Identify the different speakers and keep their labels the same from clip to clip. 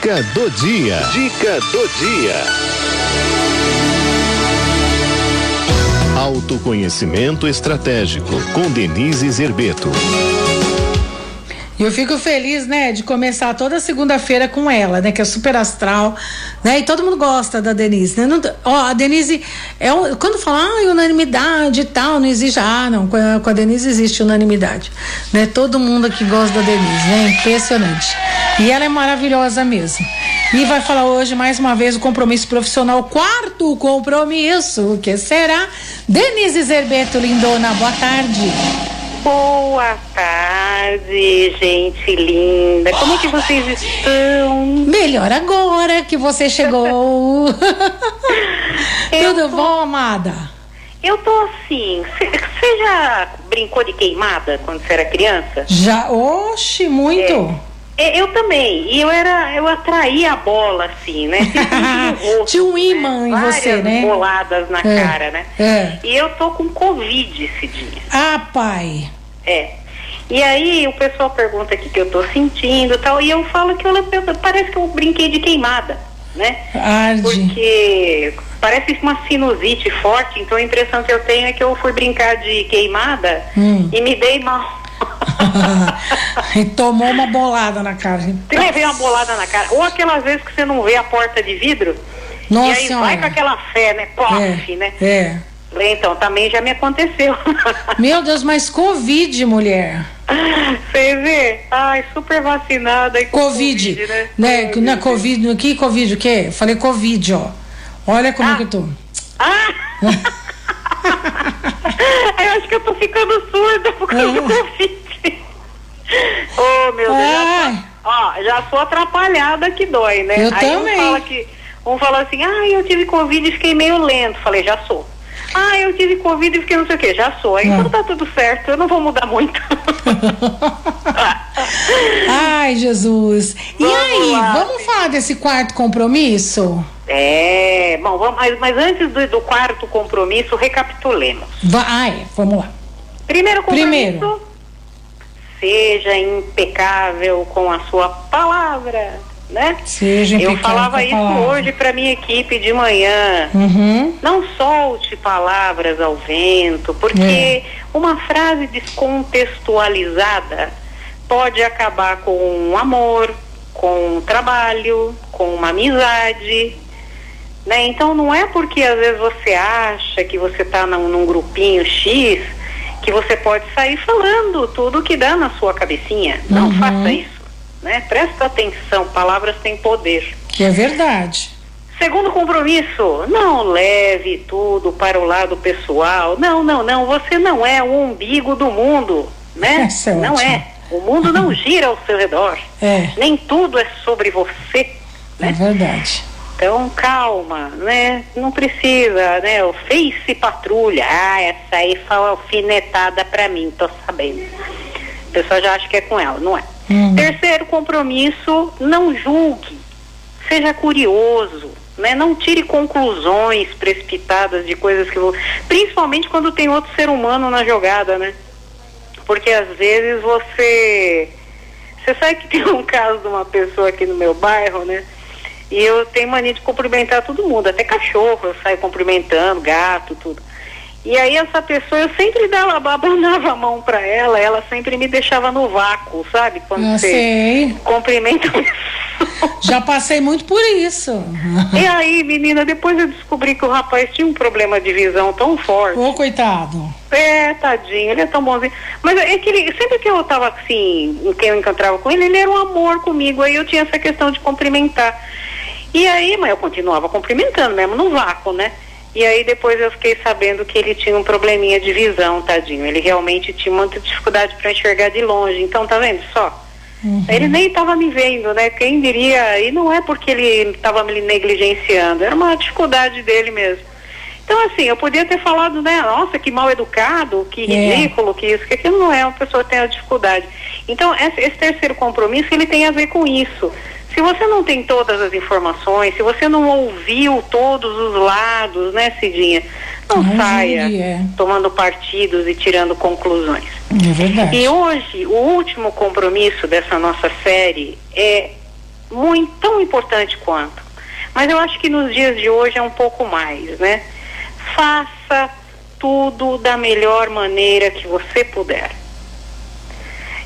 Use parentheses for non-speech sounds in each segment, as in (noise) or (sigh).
Speaker 1: Dica do dia. Dica do dia. Autoconhecimento estratégico com Denise Zerbeto.
Speaker 2: Eu fico feliz, né, de começar toda segunda-feira com ela, né, que é super astral, né, e todo mundo gosta da Denise, né? Não, ó, a Denise é um, quando fala ah, unanimidade e tal, não existe, ah, não, com a, com a, Denise existe unanimidade, né? Todo mundo aqui gosta da Denise, né? Impressionante. E ela é maravilhosa mesmo. E vai falar hoje mais uma vez o compromisso profissional, quarto compromisso, o que será? Denise Zerbeto Lindona, boa tarde.
Speaker 3: Boa tarde, gente linda. Como é que vocês estão?
Speaker 2: Melhor agora que você chegou. (laughs) Tudo tô... bom, amada?
Speaker 3: Eu tô assim. Você já brincou de queimada quando você era criança?
Speaker 2: Já, oxe, muito.
Speaker 3: É. é eu também. E eu era, eu atraía a bola assim, né? (laughs)
Speaker 2: Tinha um imã né? em
Speaker 3: Várias
Speaker 2: você, né?
Speaker 3: boladas na é, cara, né?
Speaker 2: É.
Speaker 3: E eu tô com Covid esse dia.
Speaker 2: Ah, pai.
Speaker 3: É. E aí o pessoal pergunta o que eu tô sentindo e tal, e eu falo que eu, parece que eu brinquei de queimada, né?
Speaker 2: Arde.
Speaker 3: Porque parece uma sinusite forte, então a impressão que eu tenho é que eu fui brincar de queimada hum. e me dei mal. (laughs)
Speaker 2: e tomou uma bolada na cara.
Speaker 3: Levei uma bolada na cara. Ou aquelas vezes que você não vê a porta de vidro.
Speaker 2: Nossa
Speaker 3: e aí
Speaker 2: senhora.
Speaker 3: vai com aquela fé, né? Pof,
Speaker 2: é,
Speaker 3: né?
Speaker 2: É.
Speaker 3: Então, também já me aconteceu. (laughs)
Speaker 2: Meu Deus, mas Covid, mulher.
Speaker 3: Você vê? Ai, super vacinada. E
Speaker 2: COVID,
Speaker 3: COVID, né?
Speaker 2: né? COVID. Na COVID, no que Covid, o quê? Falei Covid, ó. Olha como
Speaker 3: ah.
Speaker 2: é que eu tô.
Speaker 3: Ah! (laughs) acho que eu tô ficando surda por causa do Covid. oh, meu Deus. Já tô, ó, já sou atrapalhada que dói, né?
Speaker 2: Eu
Speaker 3: Aí
Speaker 2: também.
Speaker 3: Um fala, que, um fala assim, ah, eu tive Covid e fiquei meio lento. Falei, já sou. Ah, eu tive Covid e fiquei não sei o que, já sou. Aí então tá tudo certo, eu não vou mudar muito. (laughs)
Speaker 2: Ai, Jesus. E
Speaker 3: Vamos
Speaker 2: aí,
Speaker 3: lá,
Speaker 2: vamos falar desse quarto compromisso?
Speaker 3: É, bom, vamos, mas, antes do, do quarto compromisso, recapitulemos.
Speaker 2: Vai, vamos lá.
Speaker 3: Primeiro compromisso.
Speaker 2: Primeiro.
Speaker 3: Seja impecável com a sua palavra, né?
Speaker 2: Seja
Speaker 3: Eu
Speaker 2: impecável
Speaker 3: falava
Speaker 2: com a
Speaker 3: isso
Speaker 2: palavra.
Speaker 3: hoje para minha equipe de manhã.
Speaker 2: Uhum.
Speaker 3: Não solte palavras ao vento, porque
Speaker 2: É.
Speaker 3: uma frase descontextualizada pode acabar com um amor, com um trabalho, com uma amizade. Né? Então não é porque às vezes você acha que você está num, num grupinho X que você pode sair falando tudo que dá na sua cabecinha. Não
Speaker 2: Uhum.
Speaker 3: faça isso. Né? Presta atenção, palavras têm poder.
Speaker 2: Que é verdade.
Speaker 3: Segundo compromisso, não leve tudo para o lado pessoal. Não, não, não. Você não é o umbigo do mundo, né? (laughs)
Speaker 2: Essa é
Speaker 3: não
Speaker 2: ótima.
Speaker 3: é. O mundo não (laughs) gira ao seu redor.
Speaker 2: É,
Speaker 3: Nem tudo é sobre você,
Speaker 2: é
Speaker 3: né?
Speaker 2: verdade.
Speaker 3: Então, calma, né? Não precisa, né? O Face Patrulha. Ah, essa aí foi alfinetada pra mim, tô sabendo. A pessoa já acha que é com ela, não é.
Speaker 2: Uhum.
Speaker 3: Terceiro compromisso, não julgue. Seja curioso, né? Não tire conclusões precipitadas de coisas que vão... Principalmente quando tem outro ser humano na jogada, né? Porque às vezes você... Você sabe que tem um caso de uma pessoa aqui no meu bairro, né? E eu tenho mania de cumprimentar todo mundo, até cachorro, eu saio cumprimentando, gato, tudo. E aí essa pessoa, eu sempre dava, abanava a mão pra ela, ela sempre me deixava no vácuo, sabe? Quando
Speaker 2: Eu
Speaker 3: você
Speaker 2: sei.
Speaker 3: cumprimenta a pessoa.
Speaker 2: Já passei muito por isso. (laughs)
Speaker 3: E aí, menina, depois eu descobri que o rapaz tinha um problema de visão tão forte.
Speaker 2: Ô, coitado.
Speaker 3: É, tadinho, ele é tão bonzinho. Mas é que ele, sempre que eu tava assim, em quem eu encontrava com ele, ele era um amor comigo. Aí eu tinha essa questão de cumprimentar. E aí, mas eu continuava cumprimentando mesmo no vácuo, né? E aí depois eu fiquei sabendo que ele tinha um probleminha de visão, tadinho. Ele realmente tinha muita dificuldade para enxergar de longe. Então, tá vendo só?
Speaker 2: Uhum.
Speaker 3: Ele nem estava me vendo, né? Quem diria? E não é porque ele estava me negligenciando, era uma dificuldade dele mesmo. Então, assim, eu podia ter falado, né? Nossa, que mal educado, que
Speaker 2: É.
Speaker 3: ridículo, que isso, que aquilo não é, uma pessoa tem a dificuldade. Então, esse terceiro compromisso, ele tem a ver com isso. Se você não tem todas as informações, se você não ouviu todos os lados, né, Cidinha? Não, saia
Speaker 2: é.
Speaker 3: tomando partidos e tirando conclusões.
Speaker 2: É verdade.
Speaker 3: E hoje, o último compromisso dessa nossa série é muito tão importante quanto. Mas eu acho que nos dias de hoje é um pouco mais, né? Faça tudo da melhor maneira que você puder.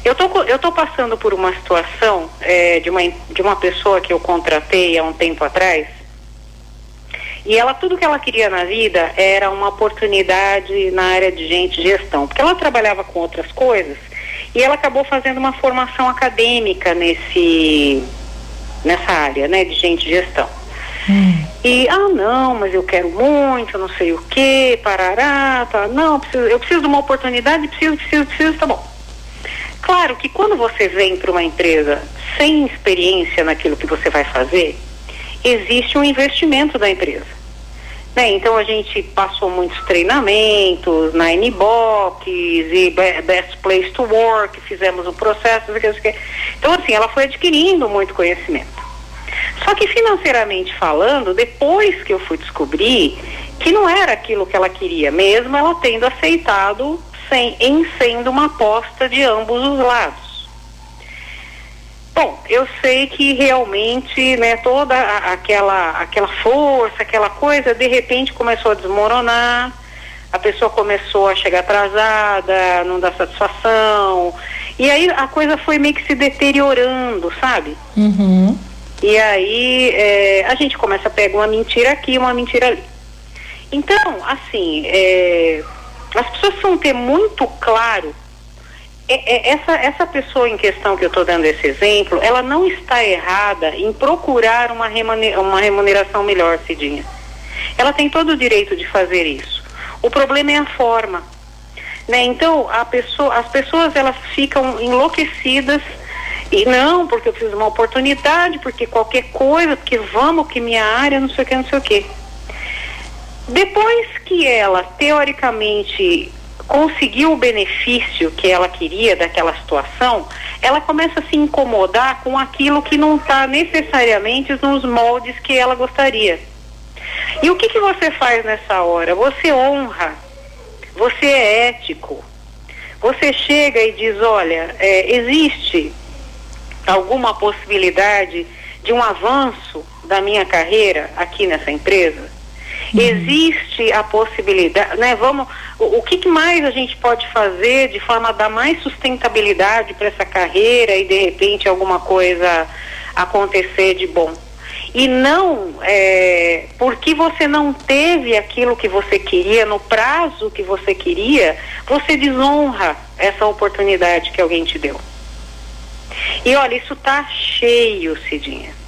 Speaker 3: Eu tô, eu tô passando por uma situação é, de, uma, de uma pessoa que eu contratei há um tempo atrás, e ela, tudo que ela queria na vida era uma oportunidade na área de gente gestão, porque ela trabalhava com outras coisas e ela acabou fazendo uma formação acadêmica nesse, nessa área, né, de gente gestão. Hum. E, ah, não, mas eu quero muito, não sei o que, parará, tá, não, preciso, eu preciso de uma oportunidade, preciso, preciso, preciso, tá bom. Claro que quando você vem para uma empresa sem experiência naquilo que você vai fazer, existe um investimento da empresa. Né? Então a gente passou muitos treinamentos na Nbox e Best Place to Work, fizemos um processo. Então assim, ela foi adquirindo muito conhecimento. Só que financeiramente falando, depois que eu fui descobrir que não era aquilo que ela queria, mesmo ela tendo aceitado sem, em sendo uma aposta de ambos os lados. Bom, eu sei que realmente, né, toda aquela, aquela força, aquela coisa, de repente começou a desmoronar, a pessoa começou a chegar atrasada, não dar satisfação, e aí a coisa foi meio que se deteriorando, sabe?
Speaker 2: Uhum.
Speaker 3: E aí é, a gente começa a pegar uma mentira aqui, uma mentira ali. Então, assim, é, as pessoas precisam ter muito claro é, é, essa, essa pessoa em questão que eu estou dando esse exemplo, ela não está errada em procurar uma, uma remuneração melhor, Cidinha. Ela tem todo o direito de fazer isso. O problema é a forma. Né? Então, a pessoa, as pessoas elas ficam enlouquecidas e não, porque eu de uma oportunidade, porque qualquer coisa, porque vamos, que minha área, não sei o que, não sei o que. Depois que ela, teoricamente, conseguiu o benefício que ela queria daquela situação, ela começa a se incomodar com aquilo que não está necessariamente nos moldes que ela gostaria. E o que, que você faz nessa hora? Você honra, você é ético, você chega e diz: olha, é, existe alguma possibilidade de um avanço da minha carreira aqui nessa empresa? Uhum. Existe a possibilidade, né? Vamos, o, o que mais a gente pode fazer de forma a dar mais sustentabilidade para essa carreira e de repente alguma coisa acontecer de bom? E não é, porque você não teve aquilo que você queria no prazo que você queria, você desonra essa oportunidade que alguém te deu. E olha, isso tá cheio, Cidinha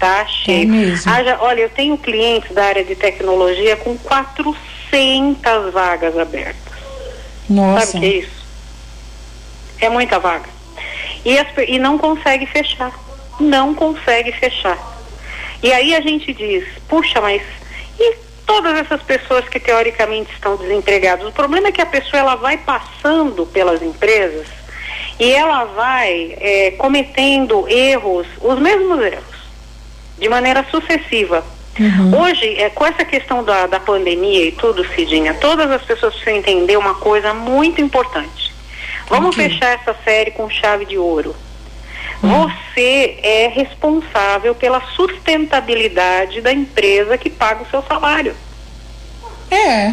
Speaker 3: Tá cheio. É
Speaker 2: mesmo.
Speaker 3: Haja, olha, eu tenho clientes da área de tecnologia com 400 vagas abertas.
Speaker 2: Nossa.
Speaker 3: Sabe o que é isso? É muita vaga. E, as, e não consegue fechar. Não consegue fechar. E aí a gente diz, puxa, mas e todas essas pessoas que teoricamente estão desempregadas? O problema é que a pessoa ela vai passando pelas empresas e ela vai é, cometendo erros, os mesmos erros de maneira sucessiva. Uhum. Hoje, é, com essa questão da, da pandemia e tudo, Cidinha, todas as pessoas precisam entender uma coisa muito importante. Vamos okay. fechar essa série com chave de ouro. Uhum. Você é responsável pela sustentabilidade da empresa que paga o seu salário.
Speaker 2: É.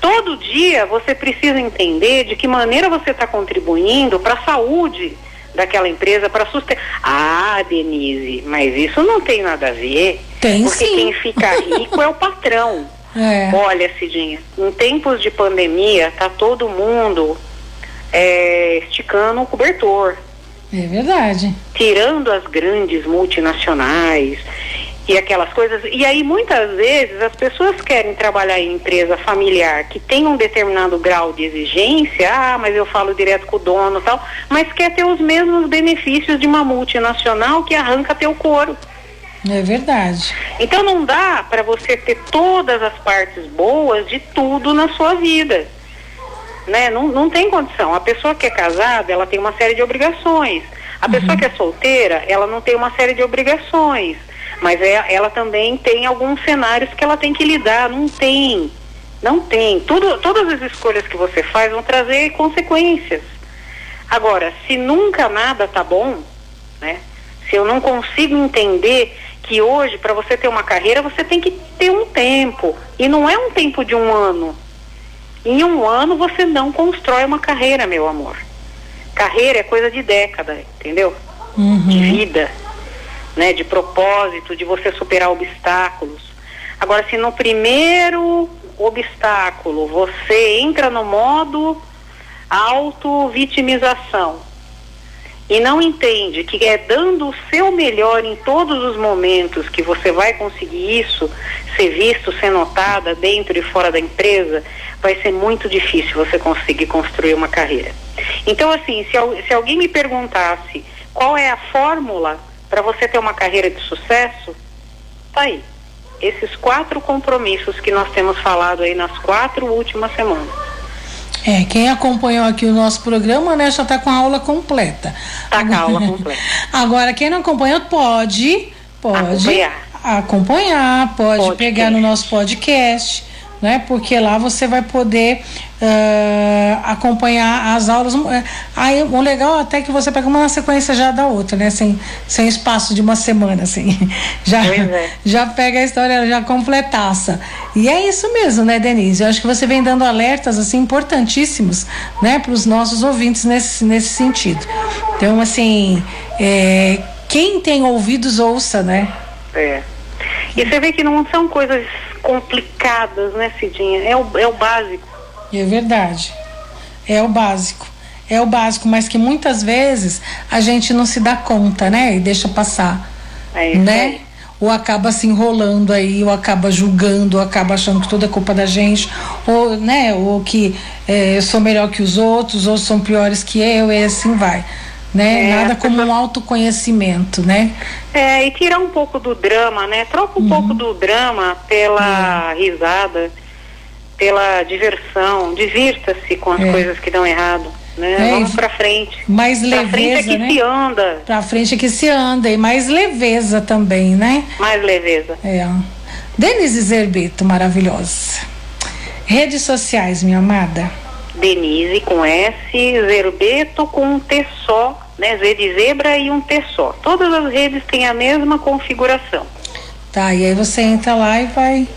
Speaker 3: Todo dia você precisa entender de que maneira você está contribuindo para a saúde daquela empresa para sustentar. Ah, Denise, mas isso não tem nada a ver.
Speaker 2: Tem
Speaker 3: porque
Speaker 2: sim.
Speaker 3: quem fica rico é o patrão. (laughs)
Speaker 2: É.
Speaker 3: Olha, Cidinha, em tempos de pandemia, tá todo mundo é, esticando o cobertor.
Speaker 2: É verdade.
Speaker 3: Tirando as grandes multinacionais, e aquelas coisas. E aí muitas vezes as pessoas querem trabalhar em empresa familiar que tem um determinado grau de exigência, ah, mas eu falo direto com o dono e tal, mas quer ter os mesmos benefícios de uma multinacional que arranca teu couro.
Speaker 2: É verdade.
Speaker 3: Então não dá para você ter todas as partes boas de tudo na sua vida. Né? Não, não tem condição. A pessoa que é casada, ela tem uma série de obrigações. A uhum. pessoa que é solteira, ela não tem uma série de obrigações mas é, ela também tem alguns cenários que ela tem que lidar, não tem, não tem. Tudo, todas as escolhas que você faz vão trazer consequências. Agora, se nunca nada tá bom, né? Se eu não consigo entender que hoje, para você ter uma carreira, você tem que ter um tempo. E não é um tempo de um ano. Em um ano você não constrói uma carreira, meu amor. Carreira é coisa de década, entendeu?
Speaker 2: Uhum.
Speaker 3: De vida, né? De propósito, de você superar obstáculos. Agora, se no primeiro obstáculo você entra no modo auto-vitimização e não entende que é dando o seu melhor em todos os momentos que você vai conseguir isso, ser visto, ser notada dentro e fora da empresa, vai ser muito difícil você conseguir construir uma carreira. Então, assim, se, se alguém me perguntasse qual é a fórmula para você ter uma carreira de sucesso, tá aí. Esses quatro compromissos que nós temos falado aí nas quatro últimas semanas.
Speaker 2: É, quem acompanhou aqui o nosso programa, né, já está com a aula completa.
Speaker 3: Tá com a aula (laughs) completa.
Speaker 2: Agora, quem não acompanhou, pode, pode
Speaker 3: Acompanhar.
Speaker 2: acompanhar, pode
Speaker 3: Podcast.
Speaker 2: pegar no nosso podcast, né? Porque lá você vai poder ah, acompanhar as aulas. Eh, Aí o legal até é que você pega uma na sequência já da outra, né? Sem, sem espaço de uma semana, assim. (laughs) Já,
Speaker 3: é.
Speaker 2: já pega a história já completaça. E é isso mesmo, né, Denise? Eu acho que você vem dando alertas assim importantíssimos, né, para os nossos ouvintes nesse, nesse sentido. Então, assim, é, quem tem ouvidos ouça, né?
Speaker 3: É. E você vê que não são coisas complicadas, né, Cidinha? É o, é o básico.
Speaker 2: É verdade. É o básico. É o básico, mas que muitas vezes a gente não se dá conta, né? E deixa passar.
Speaker 3: É isso
Speaker 2: né?
Speaker 3: aí.
Speaker 2: Ou acaba se enrolando aí, ou acaba julgando, ou acaba achando que tudo é culpa da gente, ou, né, ou que eh, eu sou melhor que os outros, ou são piores que eu, e assim vai. Né?
Speaker 3: É,
Speaker 2: Nada como um autoconhecimento, né?
Speaker 3: É, e tirar um pouco do drama, né? Troca um pouco do drama pela risada, pela diversão. Divirta-se com as
Speaker 2: É.
Speaker 3: coisas que dão errado, né?
Speaker 2: É,
Speaker 3: Vamos pra frente.
Speaker 2: Mais
Speaker 3: Pra frente é
Speaker 2: leveza,
Speaker 3: que
Speaker 2: né?
Speaker 3: se anda.
Speaker 2: Pra frente é que se anda, e mais leveza também, né?
Speaker 3: Mais leveza.
Speaker 2: É. Denise Zerbeto, maravilhosa. Redes sociais, minha amada.
Speaker 3: Denise com S, Zerbeto com um T só, né? Z de zebra e um T só. Todas as redes têm a mesma configuração.
Speaker 2: Tá, e aí você entra lá e vai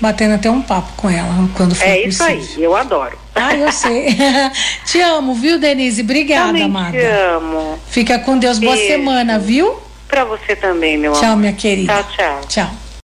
Speaker 2: batendo até um papo com ela quando for
Speaker 3: é isso aí,
Speaker 2: possível.
Speaker 3: eu adoro.
Speaker 2: Ah, eu sei. (laughs) te amo, viu, Denise? Obrigada,
Speaker 3: Também
Speaker 2: amada.
Speaker 3: te amo.
Speaker 2: Fica com Deus. Boa
Speaker 3: Beijo.
Speaker 2: semana, viu?
Speaker 3: Pra você também, meu
Speaker 2: Tchau,
Speaker 3: amor.
Speaker 2: minha querida.
Speaker 3: Tchau, tchau.
Speaker 2: Tchau.